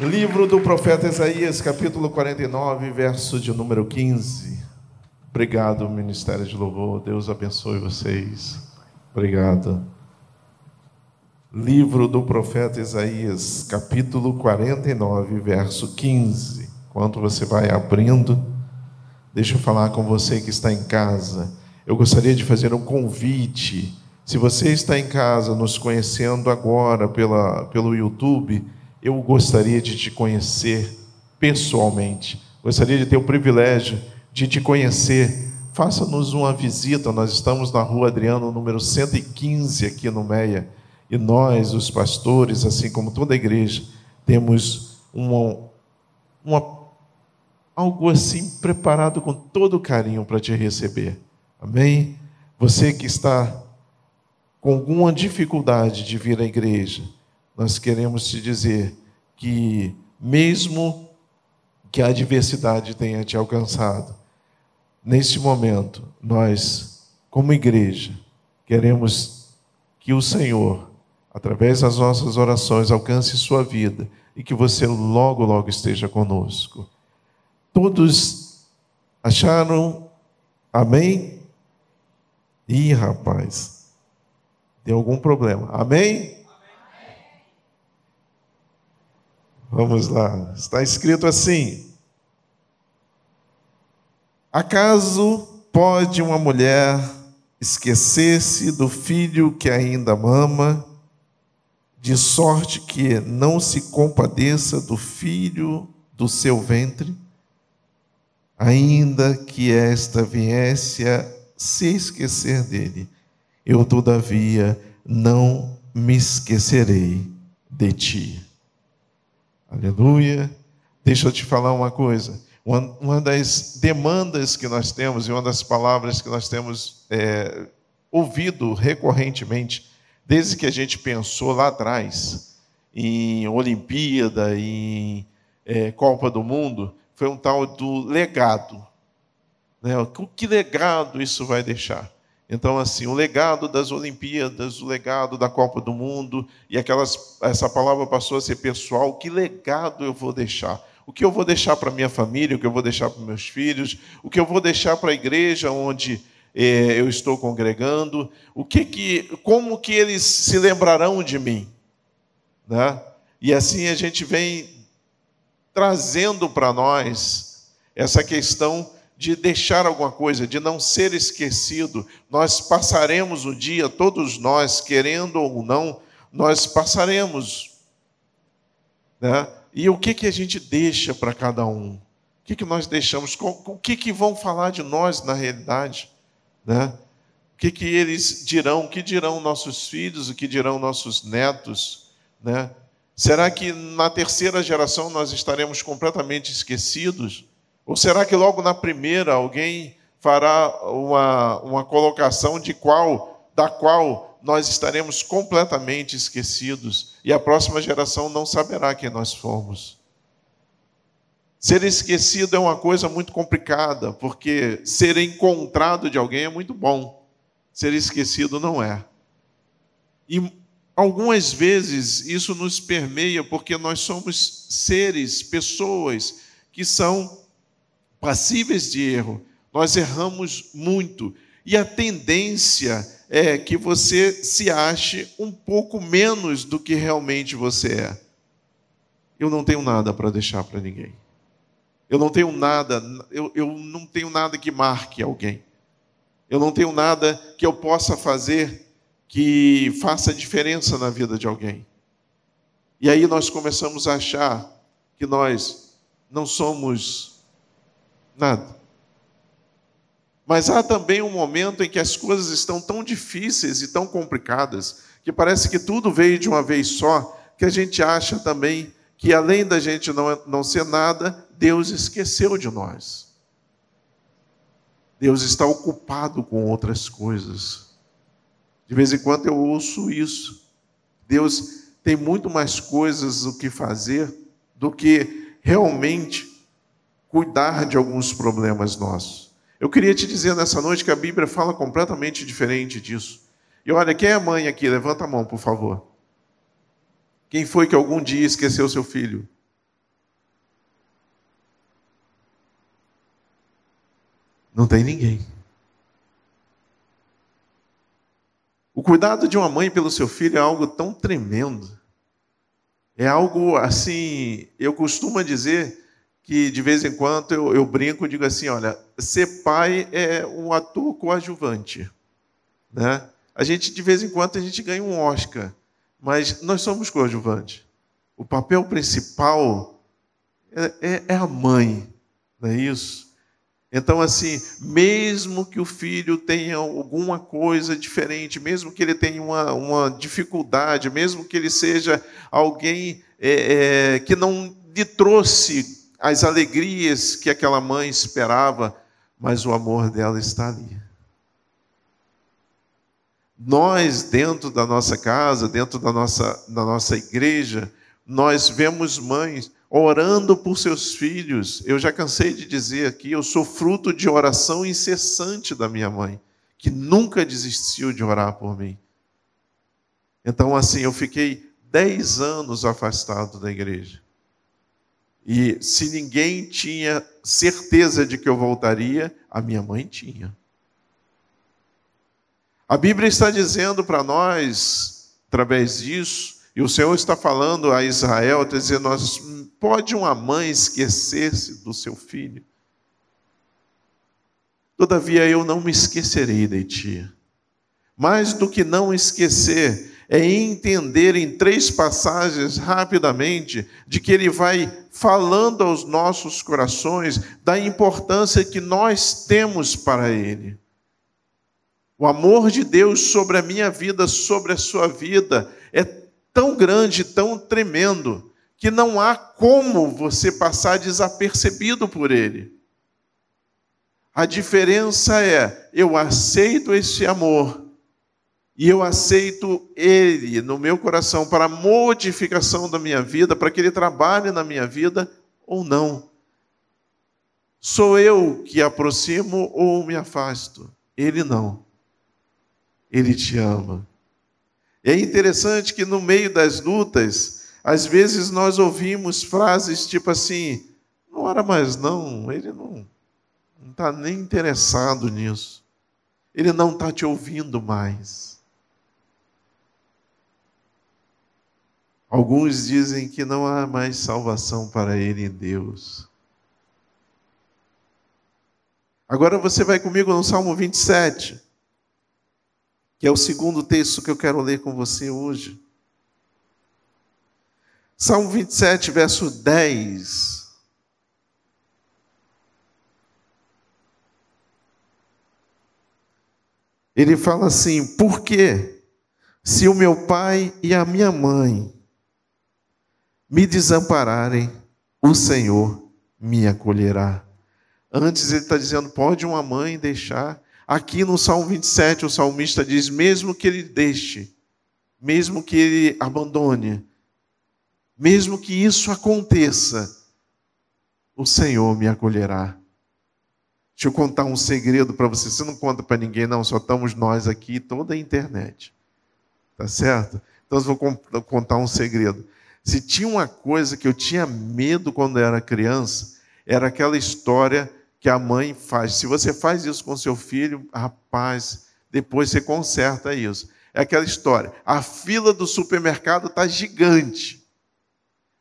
Livro do profeta Isaías, capítulo 49, verso de número 15. Obrigado, Ministério de Louvor. Deus abençoe vocês. Obrigado. Livro do profeta Isaías, capítulo 49, verso 15. Enquanto você vai abrindo, deixa eu falar com você que está em casa. Eu gostaria de fazer um convite. Se você está em casa nos conhecendo agora pela, pelo YouTube, eu gostaria de te conhecer pessoalmente, gostaria de ter o privilégio de te conhecer. Faça-nos uma visita, nós estamos na rua Adriano, número 115, aqui no Meia, e nós, os pastores, assim como toda a igreja, temos uma, uma algo assim preparado com todo carinho para te receber. Amém? Você que está com alguma dificuldade de vir à igreja, nós queremos te dizer que, mesmo que a adversidade tenha te alcançado, neste momento, nós, como igreja, queremos que o Senhor, através das nossas orações, alcance sua vida e que você logo, logo esteja conosco. Todos acharam, amém? Ih, rapaz, tem algum problema, amém? Vamos lá, está escrito assim: Acaso pode uma mulher esquecer-se do filho que ainda mama, de sorte que não se compadeça do filho do seu ventre? Ainda que esta viesse a se esquecer dele, eu todavia não me esquecerei de ti. Aleluia. Deixa eu te falar uma coisa. Uma, das demandas que nós temos e uma das palavras que nós temos é, ouvido recorrentemente, desde que a gente pensou lá atrás em Olimpíada, em é, Copa do Mundo, foi um tal do legado. Né? Que legado isso vai deixar? Então, assim, o legado das Olimpíadas, o legado da Copa do Mundo, e aquelas, essa palavra passou a ser pessoal, que legado eu vou deixar? O que eu vou deixar para minha família, o que eu vou deixar para meus filhos, o que eu vou deixar para a igreja onde é, eu estou congregando, o que que, como que eles se lembrarão de mim, né? E assim a gente vem trazendo para nós essa questão de deixar alguma coisa, de não ser esquecido. Nós passaremos o dia, todos nós, querendo ou não, nós passaremos. Né? E o que, que a gente deixa para cada um? O que, que nós deixamos? O que, que vão falar de nós na realidade? Né? O que, que eles dirão? O que dirão nossos filhos? O que dirão nossos netos? Né? Será que na terceira geração nós estaremos completamente esquecidos? Ou será que logo na primeira alguém fará uma, uma colocação de qual, da qual nós estaremos completamente esquecidos e a próxima geração não saberá quem nós fomos? Ser esquecido é uma coisa muito complicada, porque ser encontrado de alguém é muito bom, ser esquecido não é. E algumas vezes isso nos permeia porque nós somos seres, pessoas que são passíveis de erro. Nós erramos muito. E a tendência é que você se ache um pouco menos do que realmente você é. Eu não tenho nada para deixar para ninguém. Eu não tenho nada, eu, eu não tenho nada que marque alguém. Eu não tenho nada que eu possa fazer que faça diferença na vida de alguém. E aí nós começamos a achar que nós não somos Nada. Mas há também um momento em que as coisas estão tão difíceis e tão complicadas, que parece que tudo veio de uma vez só, que a gente acha também que além da gente não, não ser nada, Deus esqueceu de nós. Deus está ocupado com outras coisas. De vez em quando eu ouço isso. Deus tem muito mais coisas o que fazer do que realmente cuidar de alguns problemas nossos. Eu queria te dizer nessa noite que a Bíblia fala completamente diferente disso. E olha, quem é a mãe aqui? Levanta a mão, por favor. Quem foi que algum dia esqueceu seu filho? Não tem ninguém. O cuidado de uma mãe pelo seu filho é algo tão tremendo. É algo assim, eu costumo dizer que de vez em quando eu, eu brinco e digo assim: olha, ser pai é um ator coadjuvante. Né? A gente, de vez em quando, a gente ganha um Oscar, mas nós somos coadjuvantes. O papel principal é, é, é a mãe, não é isso? Então, assim, mesmo que o filho tenha alguma coisa diferente, mesmo que ele tenha uma, uma dificuldade, mesmo que ele seja alguém é, é, que não lhe trouxe as alegrias que aquela mãe esperava, mas o amor dela está ali. Nós, dentro da nossa casa, dentro da nossa, da nossa igreja, nós vemos mães orando por seus filhos. Eu já cansei de dizer aqui, eu sou fruto de oração incessante da minha mãe, que nunca desistiu de orar por mim. Então, assim, eu fiquei dez anos afastado da igreja. E se ninguém tinha certeza de que eu voltaria, a minha mãe tinha. A Bíblia está dizendo para nós, através disso, e o Senhor está falando a Israel, está dizendo: nós, pode uma mãe esquecer-se do seu filho? Todavia eu não me esquecerei de ti. Mais do que não esquecer, é entender em três passagens rapidamente de que ele vai falando aos nossos corações da importância que nós temos para ele. O amor de Deus sobre a minha vida, sobre a sua vida, é tão grande, tão tremendo, que não há como você passar desapercebido por ele. A diferença é, eu aceito esse amor e eu aceito ele no meu coração para modificação da minha vida, para que ele trabalhe na minha vida ou não. Sou eu que aproximo ou me afasto? Ele não. Ele te ama. É interessante que no meio das lutas, às vezes nós ouvimos frases tipo assim: não ora mais não, ele não está nem interessado nisso, ele não está te ouvindo mais. Alguns dizem que não há mais salvação para ele em Deus. Agora você vai comigo no Salmo 27 que é o segundo texto que eu quero ler com você hoje. Salmo 27, verso 10. Ele fala assim: Por quê? Se o meu pai e a minha mãe me desampararem, o Senhor me acolherá. Antes ele está dizendo: pode uma mãe deixar Aqui no Salmo 27, o salmista diz: mesmo que ele deixe, mesmo que ele abandone, mesmo que isso aconteça, o Senhor me acolherá. Deixa eu contar um segredo para você. Você não conta para ninguém, não, só estamos nós aqui, toda a internet. Tá certo? Então eu vou contar um segredo. Se tinha uma coisa que eu tinha medo quando era criança, era aquela história que a mãe faz. Se você faz isso com seu filho, rapaz, depois você conserta isso. É aquela história. A fila do supermercado está gigante.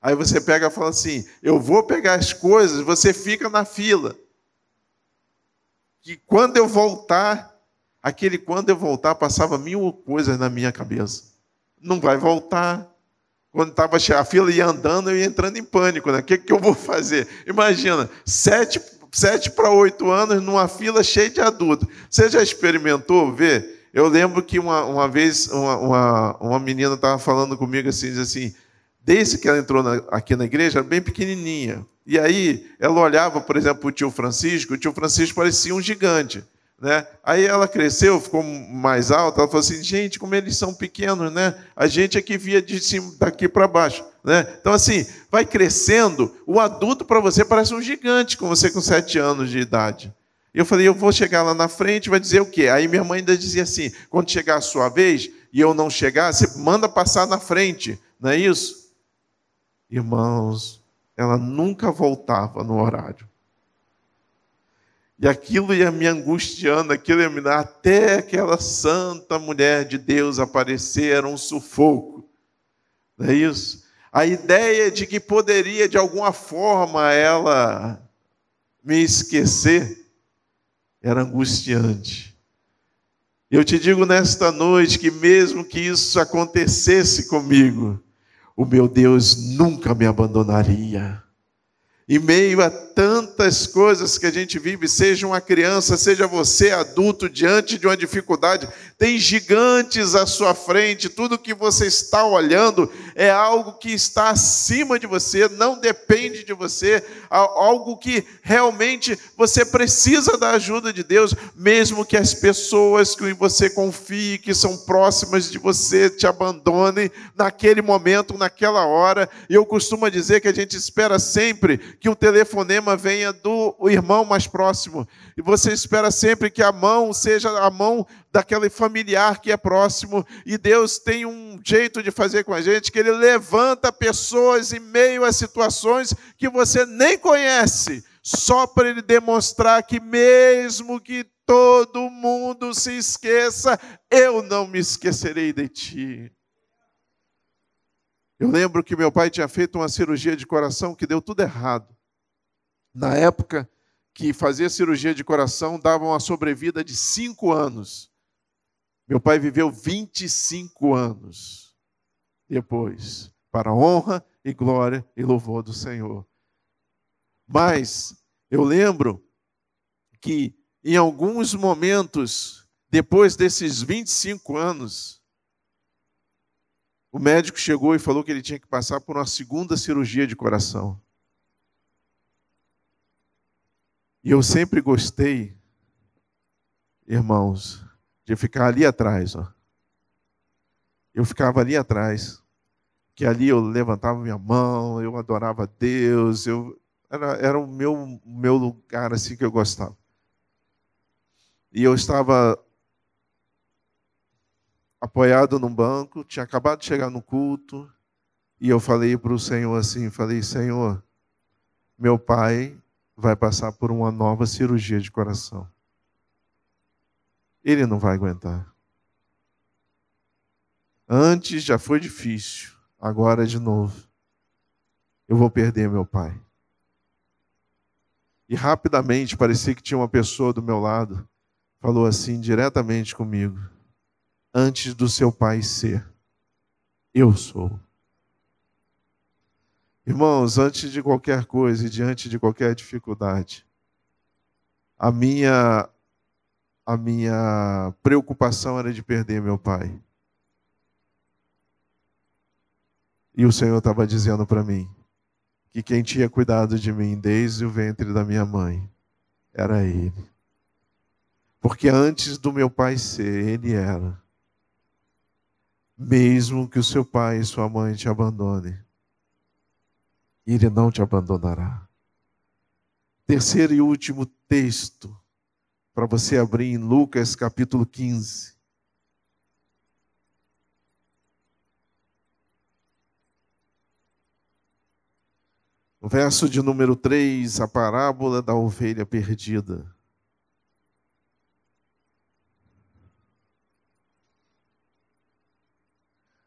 Aí você pega e fala assim: eu vou pegar as coisas, você fica na fila. Que quando eu voltar, aquele quando eu voltar, passava mil coisas na minha cabeça. Não vai voltar. Quando estava a fila ia andando, eu ia entrando em pânico. Né? O que, que eu vou fazer? Imagina, sete sete para oito anos numa fila cheia de adultos. Você já experimentou ver? Eu lembro que uma, uma vez uma, uma, uma menina estava falando comigo assim, diz assim, desde que ela entrou na, aqui na igreja, bem pequenininha. E aí ela olhava, por exemplo, o tio Francisco, o tio Francisco parecia um gigante. Né? Aí ela cresceu, ficou mais alta, ela falou assim, gente, como eles são pequenos, né? A gente é que via de cima, daqui para baixo. Né? Então, assim, vai crescendo, o adulto para você parece um gigante, com você com sete anos de idade. Eu falei, eu vou chegar lá na frente, vai dizer o quê? Aí minha mãe ainda dizia assim, quando chegar a sua vez, e eu não chegar, você manda passar na frente, não é isso? Irmãos, ela nunca voltava no horário. E aquilo ia me angustiando, aquilo ia me dar até aquela santa mulher de Deus aparecer, era um sufoco. Não é isso? A ideia de que poderia de alguma forma ela me esquecer era angustiante. Eu te digo nesta noite que mesmo que isso acontecesse comigo, o meu Deus nunca me abandonaria. Em meio a tantas coisas que a gente vive, seja uma criança, seja você adulto, diante de uma dificuldade, tem gigantes à sua frente, tudo que você está olhando é algo que está acima de você, não depende de você, algo que realmente você precisa da ajuda de Deus, mesmo que as pessoas que você confie, que são próximas de você, te abandonem naquele momento, naquela hora. E eu costumo dizer que a gente espera sempre que o telefonema venha do irmão mais próximo. E você espera sempre que a mão seja a mão daquele familiar que é próximo. E Deus tem um jeito de fazer com a gente que Ele levanta pessoas em meio a situações que você nem conhece, só para Ele demonstrar que, mesmo que todo mundo se esqueça, eu não me esquecerei de ti. Eu lembro que meu pai tinha feito uma cirurgia de coração que deu tudo errado. Na época que fazia cirurgia de coração, dava uma sobrevida de cinco anos. Meu pai viveu 25 anos depois, para honra e glória e louvor do Senhor. Mas eu lembro que em alguns momentos, depois desses 25 anos, o médico chegou e falou que ele tinha que passar por uma segunda cirurgia de coração. E eu sempre gostei, irmãos, de ficar ali atrás. Ó. Eu ficava ali atrás, que ali eu levantava minha mão, eu adorava Deus, eu era, era o meu, meu lugar assim que eu gostava. E eu estava apoiado num banco, tinha acabado de chegar no culto, e eu falei para o Senhor assim, falei, Senhor, meu pai vai passar por uma nova cirurgia de coração. Ele não vai aguentar. Antes já foi difícil, agora de novo. Eu vou perder meu pai. E rapidamente parecia que tinha uma pessoa do meu lado, falou assim diretamente comigo: Antes do seu pai ser, eu sou. Irmãos, antes de qualquer coisa e diante de qualquer dificuldade, a minha a minha preocupação era de perder meu pai. E o Senhor estava dizendo para mim que quem tinha cuidado de mim desde o ventre da minha mãe era Ele. Porque antes do meu pai ser, Ele era. Mesmo que o seu pai e sua mãe te abandonem, ele não te abandonará. Terceiro e último texto para você abrir em Lucas capítulo 15. No verso de número 3, a parábola da ovelha perdida.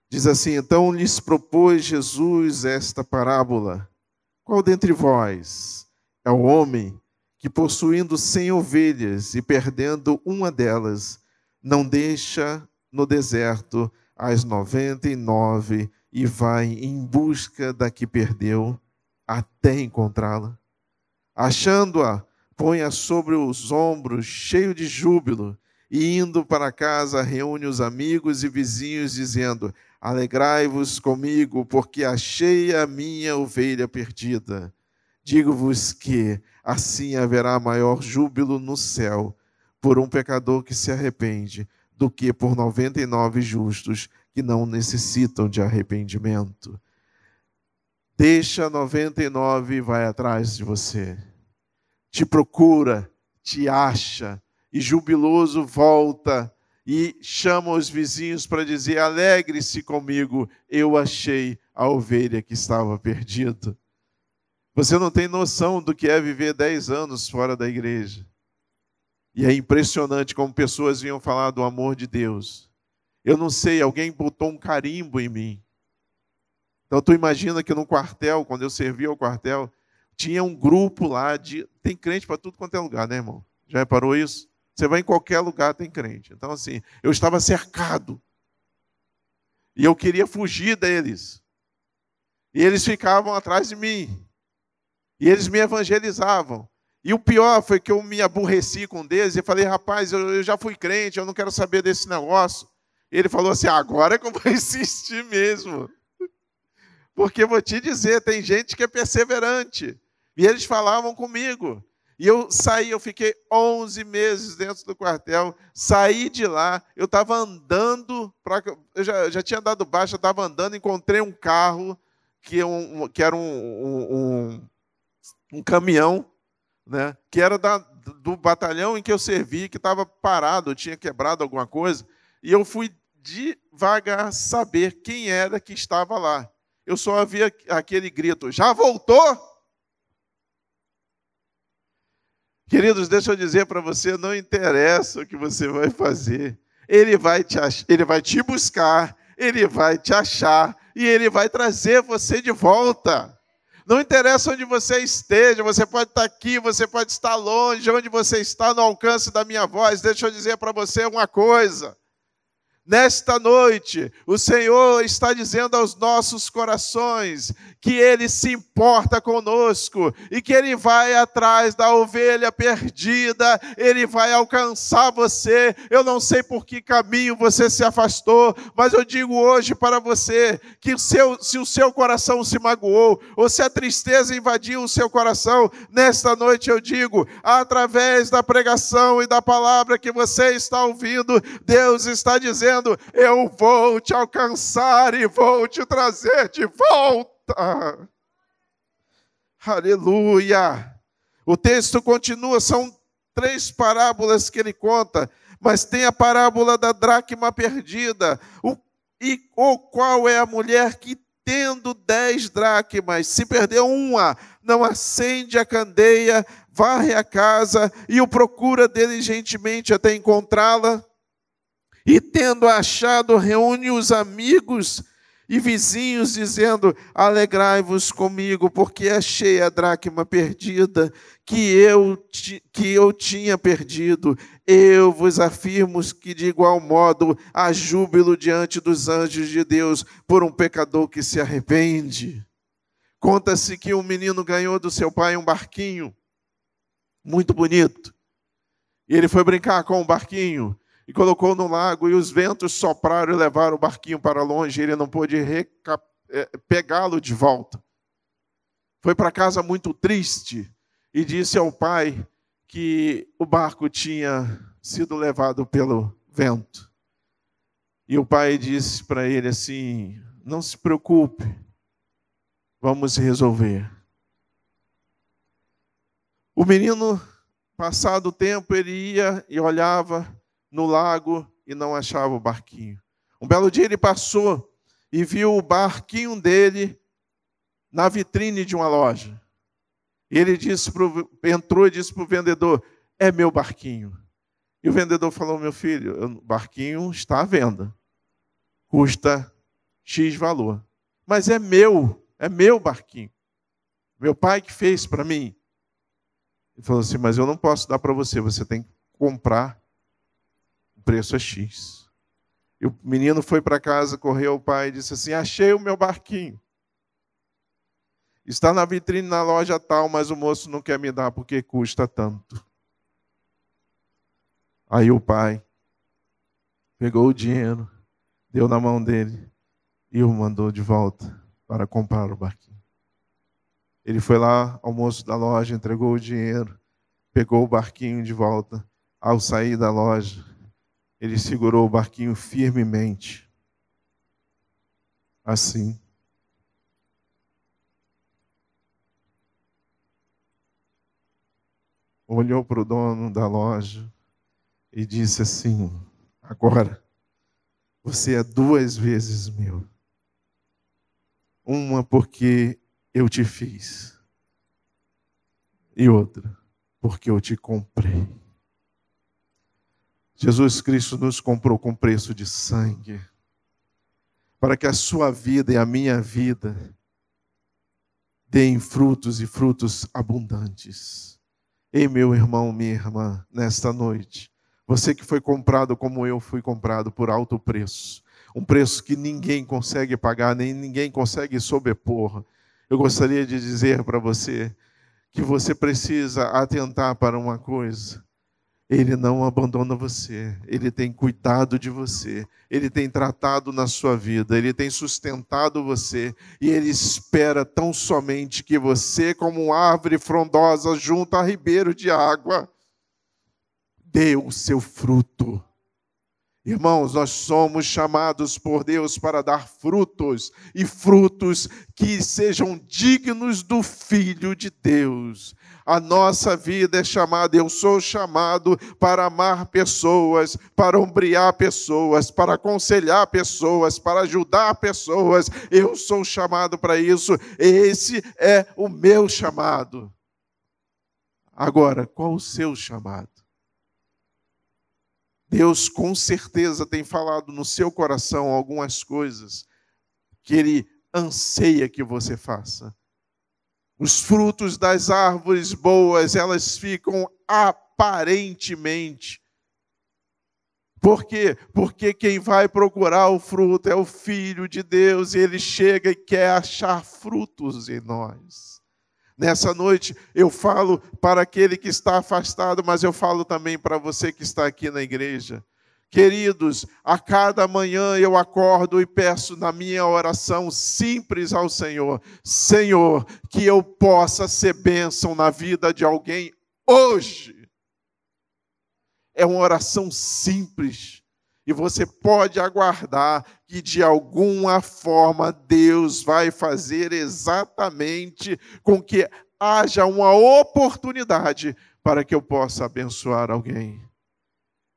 Diz assim: Então lhes propôs Jesus esta parábola. Qual dentre vós é o homem que, possuindo cem ovelhas e perdendo uma delas, não deixa no deserto as noventa e nove e vai em busca da que perdeu até encontrá-la? Achando-a, põe-a sobre os ombros, cheio de júbilo, e indo para casa, reúne os amigos e vizinhos, dizendo: Alegrai-vos comigo, porque achei a minha ovelha perdida. Digo-vos que assim haverá maior júbilo no céu por um pecador que se arrepende do que por noventa e nove justos que não necessitam de arrependimento. Deixa noventa e nove e vai atrás de você. Te procura, te acha, e jubiloso volta e chama os vizinhos para dizer: alegre-se comigo, eu achei a ovelha que estava perdida. Você não tem noção do que é viver dez anos fora da igreja. E é impressionante como pessoas vinham falar do amor de Deus. Eu não sei, alguém botou um carimbo em mim. Então tu imagina que no quartel, quando eu servia ao quartel, tinha um grupo lá de. Tem crente para tudo quanto é lugar, né, irmão? Já reparou isso? Você vai em qualquer lugar, tem crente. Então, assim, eu estava cercado. E eu queria fugir deles. E eles ficavam atrás de mim. E eles me evangelizavam. E o pior foi que eu me aborreci com Deus e falei, rapaz, eu, eu já fui crente, eu não quero saber desse negócio. Ele falou assim: agora é que eu vou insistir mesmo. Porque vou te dizer, tem gente que é perseverante. E eles falavam comigo. E eu saí, eu fiquei 11 meses dentro do quartel, saí de lá, eu estava andando, pra, eu já, já tinha dado baixa, estava andando, encontrei um carro, que, é um, que era um, um, um caminhão, né, que era da, do batalhão em que eu servi, que estava parado, tinha quebrado alguma coisa, e eu fui devagar saber quem era que estava lá. Eu só havia aquele grito: já voltou? Queridos, deixa eu dizer para você, não interessa o que você vai fazer. Ele vai te ele vai te buscar, ele vai te achar e ele vai trazer você de volta. Não interessa onde você esteja, você pode estar aqui, você pode estar longe, onde você está no alcance da minha voz. Deixa eu dizer para você uma coisa. Nesta noite, o Senhor está dizendo aos nossos corações que Ele se importa conosco e que Ele vai atrás da ovelha perdida, Ele vai alcançar você. Eu não sei por que caminho você se afastou, mas eu digo hoje para você que seu, se o seu coração se magoou ou se a tristeza invadiu o seu coração, nesta noite eu digo, através da pregação e da palavra que você está ouvindo, Deus está dizendo dizendo: Eu vou te alcançar e vou te trazer de volta. Aleluia. O texto continua, são três parábolas que ele conta, mas tem a parábola da dracma perdida. O, e o qual é a mulher que, tendo dez dracmas, se perdeu uma, não acende a candeia, varre a casa e o procura diligentemente até encontrá-la? E tendo achado, reúne os amigos e vizinhos, dizendo: Alegrai-vos comigo, porque achei a dracma perdida que eu, que eu tinha perdido. Eu vos afirmo que, de igual modo, há júbilo diante dos anjos de Deus por um pecador que se arrepende. Conta-se que um menino ganhou do seu pai um barquinho, muito bonito. E ele foi brincar com o barquinho e colocou no lago, e os ventos sopraram e levaram o barquinho para longe, e ele não pôde é, pegá-lo de volta. Foi para casa muito triste e disse ao pai que o barco tinha sido levado pelo vento. E o pai disse para ele assim: Não se preocupe, vamos resolver. O menino, passado o tempo, ele ia e olhava no lago e não achava o barquinho. Um belo dia ele passou e viu o barquinho dele na vitrine de uma loja. E ele disse pro, entrou e disse para o vendedor: É meu barquinho. E o vendedor falou: Meu filho, o barquinho está à venda. Custa X valor. Mas é meu, é meu barquinho. Meu pai que fez para mim. Ele falou assim: Mas eu não posso dar para você, você tem que comprar o preço é X. E o menino foi para casa, correu ao pai e disse assim: Achei o meu barquinho. Está na vitrine na loja tal, mas o moço não quer me dar porque custa tanto. Aí o pai pegou o dinheiro, deu na mão dele e o mandou de volta para comprar o barquinho. Ele foi lá ao moço da loja, entregou o dinheiro, pegou o barquinho de volta. Ao sair da loja, ele segurou o barquinho firmemente. Assim. Olhou para o dono da loja e disse assim: Agora, você é duas vezes meu. Uma porque eu te fiz, e outra porque eu te comprei. Jesus Cristo nos comprou com preço de sangue, para que a sua vida e a minha vida deem frutos e frutos abundantes. Ei, meu irmão, minha irmã, nesta noite, você que foi comprado como eu fui comprado por alto preço, um preço que ninguém consegue pagar, nem ninguém consegue sobrepor. Eu gostaria de dizer para você que você precisa atentar para uma coisa. Ele não abandona você, ele tem cuidado de você, ele tem tratado na sua vida, ele tem sustentado você. E ele espera tão somente que você, como uma árvore frondosa junto a ribeiro de água, dê o seu fruto. Irmãos, nós somos chamados por Deus para dar frutos, e frutos que sejam dignos do Filho de Deus. A nossa vida é chamada, eu sou chamado para amar pessoas, para ombrear pessoas, para aconselhar pessoas, para ajudar pessoas. Eu sou chamado para isso, esse é o meu chamado. Agora, qual o seu chamado? Deus com certeza tem falado no seu coração algumas coisas que Ele anseia que você faça. Os frutos das árvores boas, elas ficam aparentemente. Por quê? Porque quem vai procurar o fruto é o Filho de Deus e ele chega e quer achar frutos em nós. Nessa noite eu falo para aquele que está afastado, mas eu falo também para você que está aqui na igreja. Queridos, a cada manhã eu acordo e peço na minha oração simples ao Senhor: Senhor, que eu possa ser bênção na vida de alguém hoje. É uma oração simples e você pode aguardar que de alguma forma Deus vai fazer exatamente com que haja uma oportunidade para que eu possa abençoar alguém.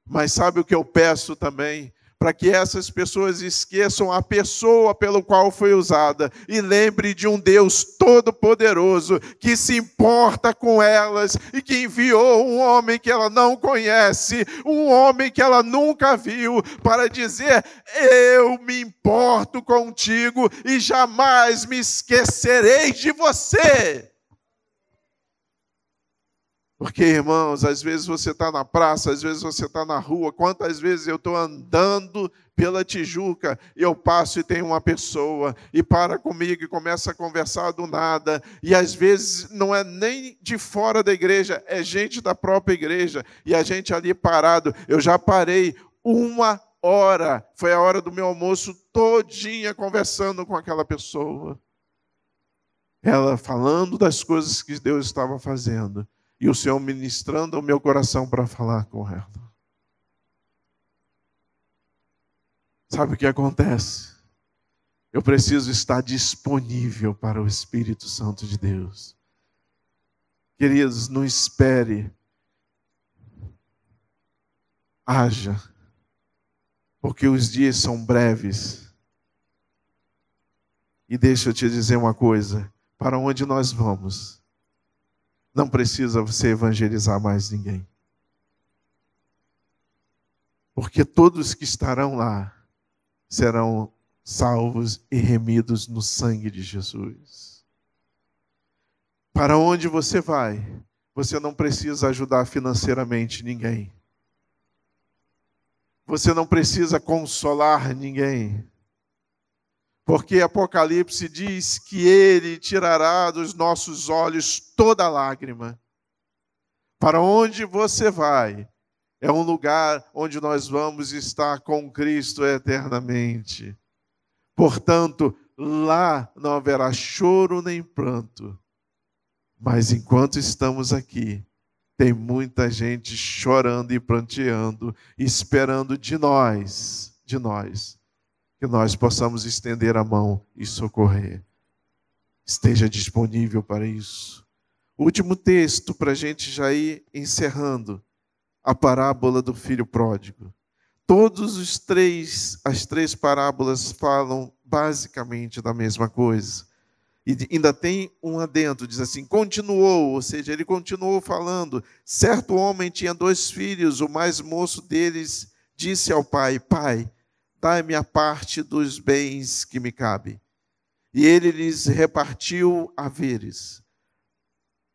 Mas sabe o que eu peço também? Para que essas pessoas esqueçam a pessoa pelo qual foi usada e lembre de um Deus todo-poderoso que se importa com elas e que enviou um homem que ela não conhece, um homem que ela nunca viu, para dizer: Eu me importo contigo e jamais me esquecerei de você. Porque, irmãos, às vezes você está na praça, às vezes você está na rua. Quantas vezes eu estou andando pela Tijuca e eu passo e tem uma pessoa e para comigo e começa a conversar do nada. E às vezes não é nem de fora da igreja, é gente da própria igreja. E a gente ali parado. Eu já parei uma hora, foi a hora do meu almoço todinha conversando com aquela pessoa. Ela falando das coisas que Deus estava fazendo e o Senhor ministrando ao meu coração para falar com ela. Sabe o que acontece? Eu preciso estar disponível para o Espírito Santo de Deus. Queridos, não espere. Haja. Porque os dias são breves. E deixa eu te dizer uma coisa: para onde nós vamos? Não precisa você evangelizar mais ninguém. Porque todos que estarão lá serão salvos e remidos no sangue de Jesus. Para onde você vai, você não precisa ajudar financeiramente ninguém. Você não precisa consolar ninguém. Porque Apocalipse diz que ele tirará dos nossos olhos toda lágrima. Para onde você vai, é um lugar onde nós vamos estar com Cristo eternamente. Portanto, lá não haverá choro nem pranto. Mas enquanto estamos aqui, tem muita gente chorando e pranteando, esperando de nós, de nós, que nós possamos estender a mão e socorrer. Esteja disponível para isso. Último texto para a gente já ir encerrando a parábola do filho pródigo. Todos os três, as três parábolas falam basicamente da mesma coisa. E ainda tem um adendo, diz assim: continuou, ou seja, ele continuou falando. Certo homem tinha dois filhos, o mais moço deles disse ao pai: Pai, dai-me a parte dos bens que me cabe. E ele lhes repartiu haveres.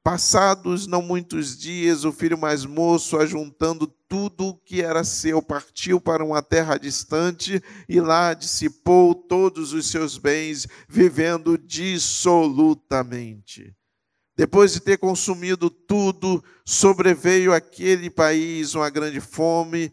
Passados não muitos dias, o filho mais moço, ajuntando tudo o que era seu, partiu para uma terra distante e lá dissipou todos os seus bens, vivendo dissolutamente. Depois de ter consumido tudo, sobreveio àquele país uma grande fome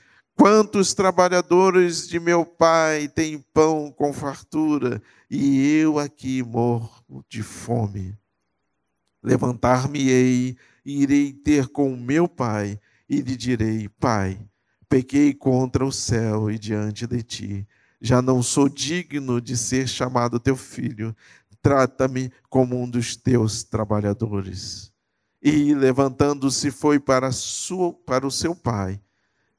Quantos trabalhadores de meu pai têm pão com fartura, e eu aqui morro de fome. Levantar-me-ei e irei ter com meu pai e lhe direi: Pai, pequei contra o céu e diante de ti. Já não sou digno de ser chamado teu filho. Trata-me como um dos teus trabalhadores. E levantando-se foi para, sua, para o seu pai.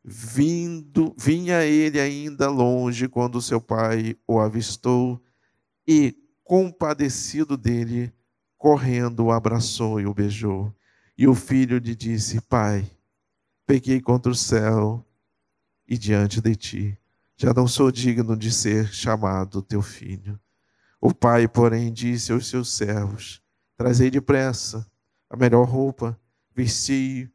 Vindo, vinha ele ainda longe quando seu pai o avistou e, compadecido dele, correndo, o abraçou e o beijou. E o filho lhe disse: Pai, pequei contra o céu e diante de ti. Já não sou digno de ser chamado teu filho. O pai, porém, disse aos seus servos: Trazei depressa a melhor roupa, vesti,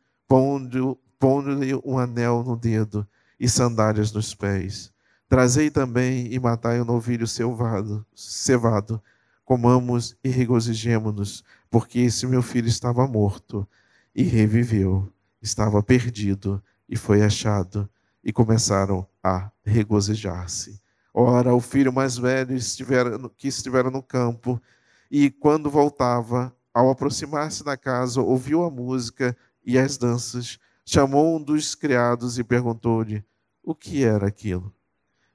pondo-lhe um anel no dedo e sandálias nos pés. Trazei também e matai o um novilho cevado, cevado. Comamos e regozijemo-nos, porque esse meu filho estava morto e reviveu estava perdido e foi achado, e começaram a regozijar-se. Ora, o filho mais velho estivera, que estivera no campo, e quando voltava, ao aproximar-se da casa, ouviu a música e as danças, chamou um dos criados e perguntou-lhe o que era aquilo.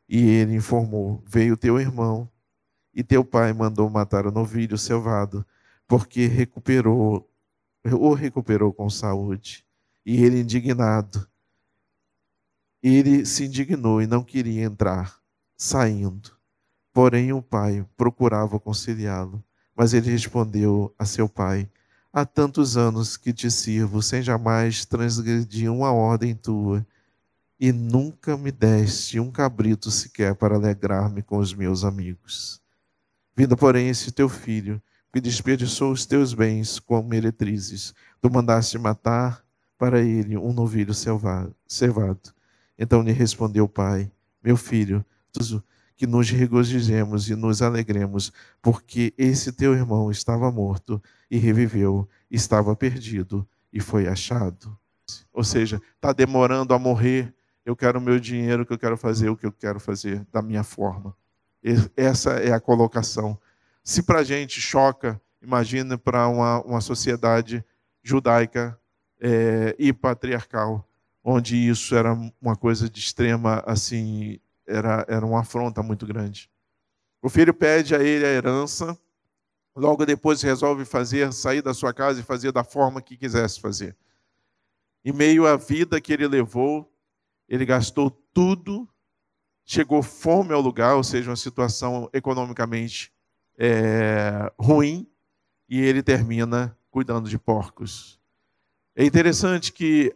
E ele informou: Veio teu irmão, e teu pai mandou matar o novilho cevado, porque recuperou, o recuperou com saúde. E ele indignado, ele se indignou e não queria entrar, saindo. Porém, o pai procurava conciliá-lo, mas ele respondeu a seu pai: Há tantos anos que te sirvo, sem jamais transgredir uma ordem tua, e nunca me deste um cabrito sequer para alegrar-me com os meus amigos. Vindo, porém, esse teu filho, que desperdiçou os teus bens com meretrizes, tu mandaste matar para ele um novilho cevado. Então lhe respondeu o pai: Meu filho, que nos regozijemos e nos alegremos, porque esse teu irmão estava morto e reviveu, estava perdido e foi achado. Ou seja, está demorando a morrer, eu quero meu dinheiro, que eu quero fazer o que eu quero fazer da minha forma. Essa é a colocação. Se para a gente choca, imagine para uma, uma sociedade judaica é, e patriarcal, onde isso era uma coisa de extrema, assim, era, era uma afronta muito grande. O filho pede a ele a herança, logo depois resolve fazer, sair da sua casa e fazer da forma que quisesse fazer. Em meio à vida que ele levou, ele gastou tudo, chegou fome ao lugar, ou seja, uma situação economicamente é, ruim, e ele termina cuidando de porcos. É interessante que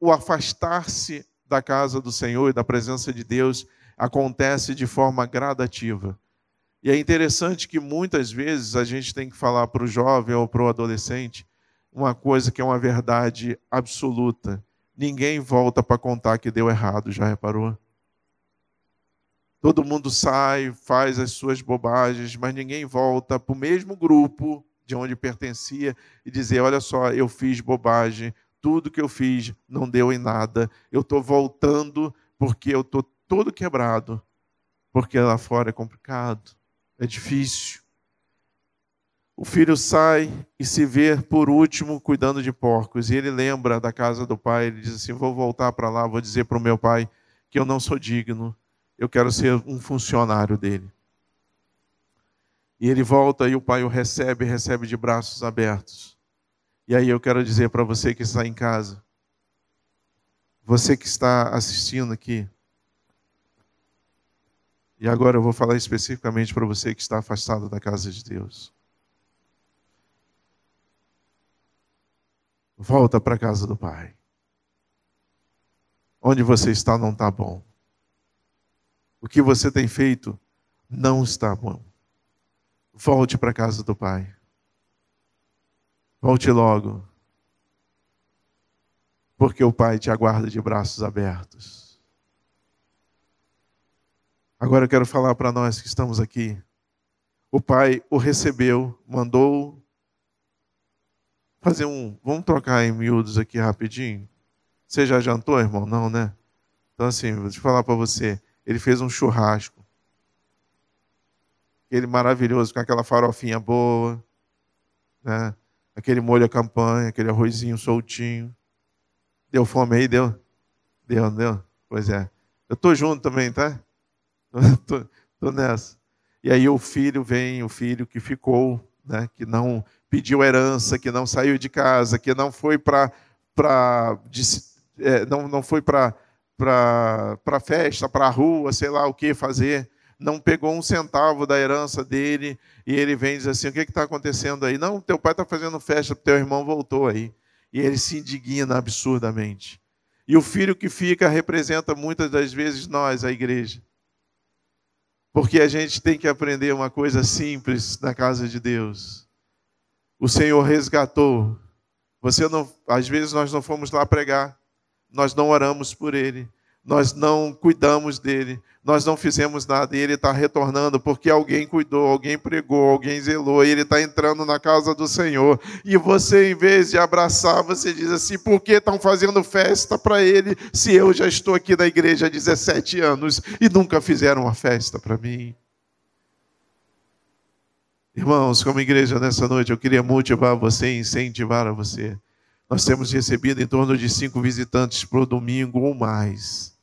o afastar-se da casa do Senhor e da presença de Deus acontece de forma gradativa. E é interessante que muitas vezes a gente tem que falar para o jovem ou para o adolescente uma coisa que é uma verdade absoluta. Ninguém volta para contar que deu errado, já reparou? Todo mundo sai, faz as suas bobagens, mas ninguém volta para o mesmo grupo de onde pertencia e dizer: olha só, eu fiz bobagem, tudo que eu fiz não deu em nada, eu estou voltando porque eu estou todo quebrado, porque lá fora é complicado, é difícil. o filho sai e se vê por último cuidando de porcos. E ele lembra da casa do pai. Ele diz assim: Vou voltar para lá, vou dizer para o meu pai que eu não sou digno, eu quero ser um funcionário dele. E ele volta e o pai o recebe, recebe de braços abertos. E aí eu quero dizer para você que está em casa, você que está assistindo aqui, e agora eu vou falar especificamente para você que está afastado da casa de Deus. Volta para a casa do Pai. Onde você está não está bom. O que você tem feito não está bom. Volte para a casa do Pai. Volte logo. Porque o Pai te aguarda de braços abertos. Agora eu quero falar para nós que estamos aqui. O Pai o recebeu, mandou fazer um. Vamos trocar em miúdos aqui rapidinho. Você já jantou, irmão? Não, né? Então, assim, vou te falar para você. Ele fez um churrasco. Aquele maravilhoso, com aquela farofinha boa, né? Aquele molho à campanha, aquele arrozinho soltinho. Deu fome aí? Deu? Deu, deu? Pois é. Eu tô junto também, tá? tô, tô nessa. E aí o filho vem, o filho que ficou, né? que não pediu herança, que não saiu de casa, que não foi para é, não, não foi para para festa, para rua, sei lá o que fazer, não pegou um centavo da herança dele e ele vem e diz assim: o que está acontecendo aí? Não, teu pai está fazendo festa, teu irmão voltou aí. E ele se indigna absurdamente. E o filho que fica representa muitas das vezes nós, a igreja. Porque a gente tem que aprender uma coisa simples na casa de Deus o Senhor resgatou. Você não, às vezes nós não fomos lá pregar, nós não oramos por ele, nós não cuidamos dele, nós não fizemos nada e ele está retornando porque alguém cuidou, alguém pregou, alguém zelou e ele está entrando na casa do Senhor. E você, em vez de abraçar, você diz assim: por que estão fazendo festa para ele se eu já estou aqui na igreja há 17 anos e nunca fizeram uma festa para mim? Irmãos, como igreja nessa noite, eu queria motivar você e incentivar a você. Nós temos recebido em torno de cinco visitantes por domingo ou mais.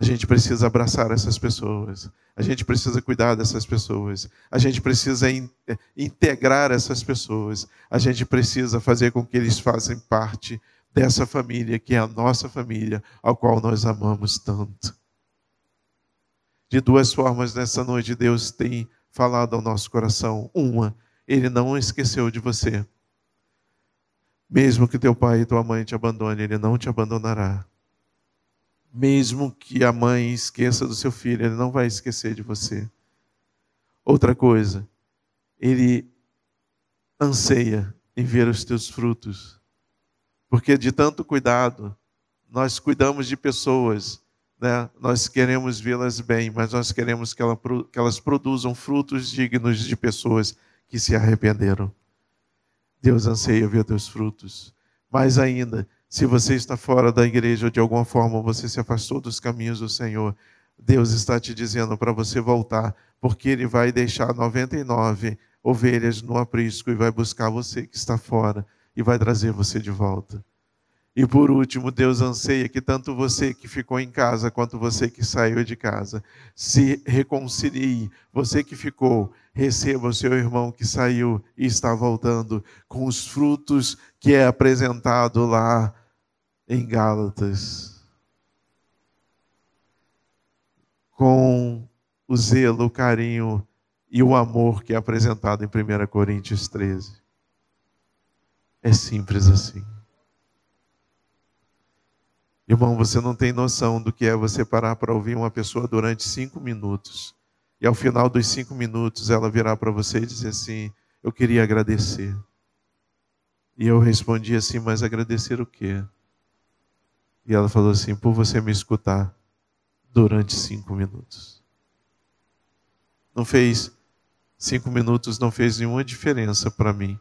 A gente precisa abraçar essas pessoas. A gente precisa cuidar dessas pessoas. A gente precisa in integrar essas pessoas. A gente precisa fazer com que eles façam parte dessa família, que é a nossa família, ao qual nós amamos tanto. De duas formas nessa noite, Deus tem falado ao nosso coração. Uma, ele não esqueceu de você. Mesmo que teu pai e tua mãe te abandone, ele não te abandonará. Mesmo que a mãe esqueça do seu filho, ele não vai esquecer de você. Outra coisa, ele anseia em ver os teus frutos. Porque de tanto cuidado, nós cuidamos de pessoas né? Nós queremos vê-las bem, mas nós queremos que, ela, que elas produzam frutos dignos de pessoas que se arrependeram. Deus anseia ver teus frutos. Mais ainda, se você está fora da igreja ou de alguma forma você se afastou dos caminhos do Senhor, Deus está te dizendo para você voltar, porque Ele vai deixar 99 ovelhas no aprisco e vai buscar você que está fora e vai trazer você de volta. E por último, Deus anseia que tanto você que ficou em casa quanto você que saiu de casa se reconcilie. Você que ficou, receba o seu irmão que saiu e está voltando com os frutos que é apresentado lá em Gálatas. Com o zelo, o carinho e o amor que é apresentado em 1 Coríntios 13. É simples assim. Irmão, você não tem noção do que é você parar para ouvir uma pessoa durante cinco minutos. E ao final dos cinco minutos ela virar para você e dizer assim: Eu queria agradecer. E eu respondi assim: Mas agradecer o quê? E ela falou assim: Por você me escutar durante cinco minutos. Não fez, cinco minutos não fez nenhuma diferença para mim,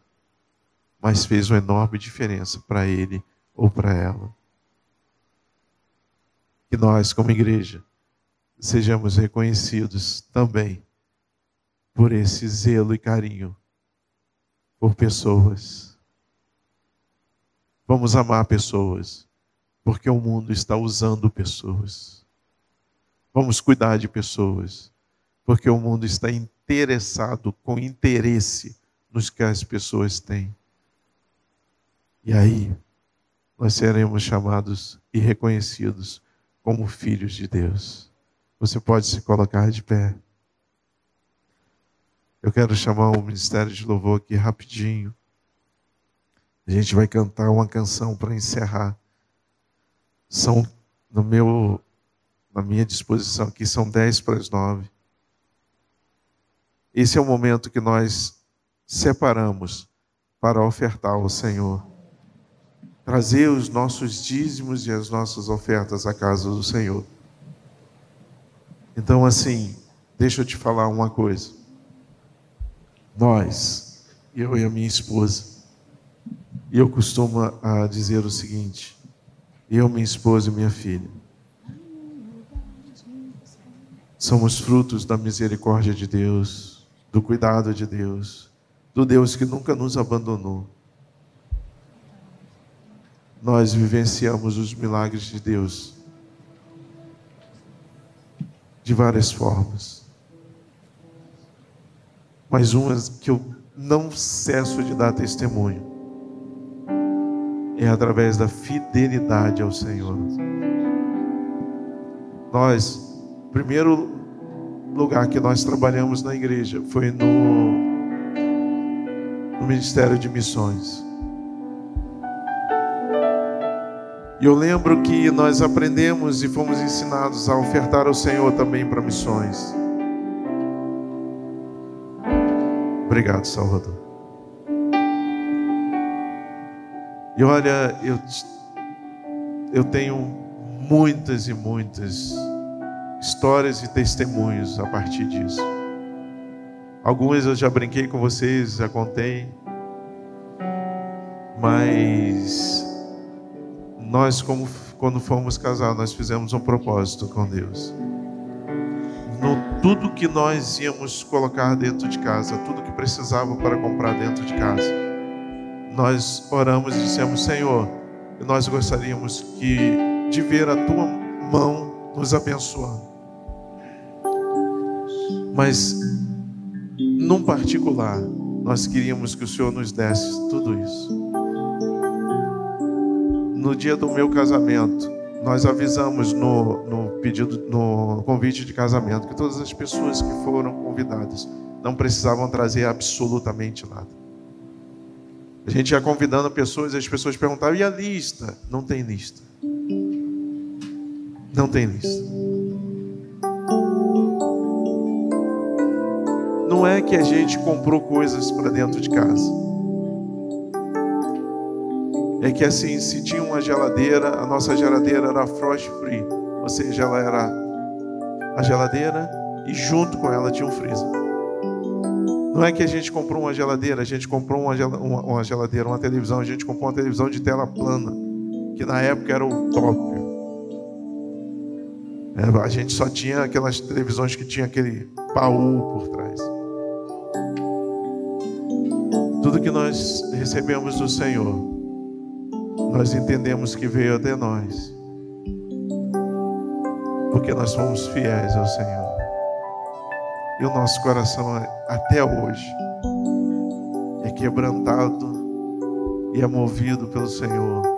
mas fez uma enorme diferença para ele ou para ela que nós, como igreja, sejamos reconhecidos também por esse zelo e carinho por pessoas. Vamos amar pessoas, porque o mundo está usando pessoas. Vamos cuidar de pessoas, porque o mundo está interessado com interesse nos que as pessoas têm. E aí, nós seremos chamados e reconhecidos como filhos de Deus. Você pode se colocar de pé. Eu quero chamar o Ministério de Louvor aqui rapidinho. A gente vai cantar uma canção para encerrar. São, no meu, na minha disposição aqui, são dez para as nove. Esse é o momento que nós separamos para ofertar ao Senhor. Trazer os nossos dízimos e as nossas ofertas à casa do Senhor. Então, assim, deixa eu te falar uma coisa. Nós, eu e a minha esposa, eu costumo a dizer o seguinte: eu, minha esposa e minha filha, somos frutos da misericórdia de Deus, do cuidado de Deus, do Deus que nunca nos abandonou. Nós vivenciamos os milagres de Deus de várias formas. Mas uma que eu não cesso de dar testemunho é através da fidelidade ao Senhor. Nós, primeiro lugar que nós trabalhamos na igreja foi no, no Ministério de Missões. E eu lembro que nós aprendemos e fomos ensinados a ofertar ao Senhor também para missões. Obrigado, Salvador. E olha, eu, eu tenho muitas e muitas histórias e testemunhos a partir disso. Algumas eu já brinquei com vocês, já contei. Mas nós, como, quando fomos casados, nós fizemos um propósito com Deus no tudo que nós íamos colocar dentro de casa, tudo que precisava para comprar dentro de casa. Nós oramos e dissemos: Senhor, nós gostaríamos que de ver a tua mão nos abençoando. Mas num particular, nós queríamos que o Senhor nos desse tudo isso. No dia do meu casamento, nós avisamos no, no pedido, no convite de casamento, que todas as pessoas que foram convidadas não precisavam trazer absolutamente nada. A gente ia convidando pessoas e as pessoas perguntavam: e a lista? Não tem lista. Não tem lista. Não é que a gente comprou coisas para dentro de casa é que assim, se tinha uma geladeira, a nossa geladeira era frost free, ou seja, ela era a geladeira e junto com ela tinha um freezer. Não é que a gente comprou uma geladeira, a gente comprou uma, geladeira, uma televisão, a gente comprou uma televisão de tela plana, que na época era o top. É, a gente só tinha aquelas televisões que tinha aquele baú por trás. Tudo que nós recebemos do Senhor nós entendemos que veio até nós, porque nós somos fiéis ao Senhor. E o nosso coração, até hoje, é quebrantado e é movido pelo Senhor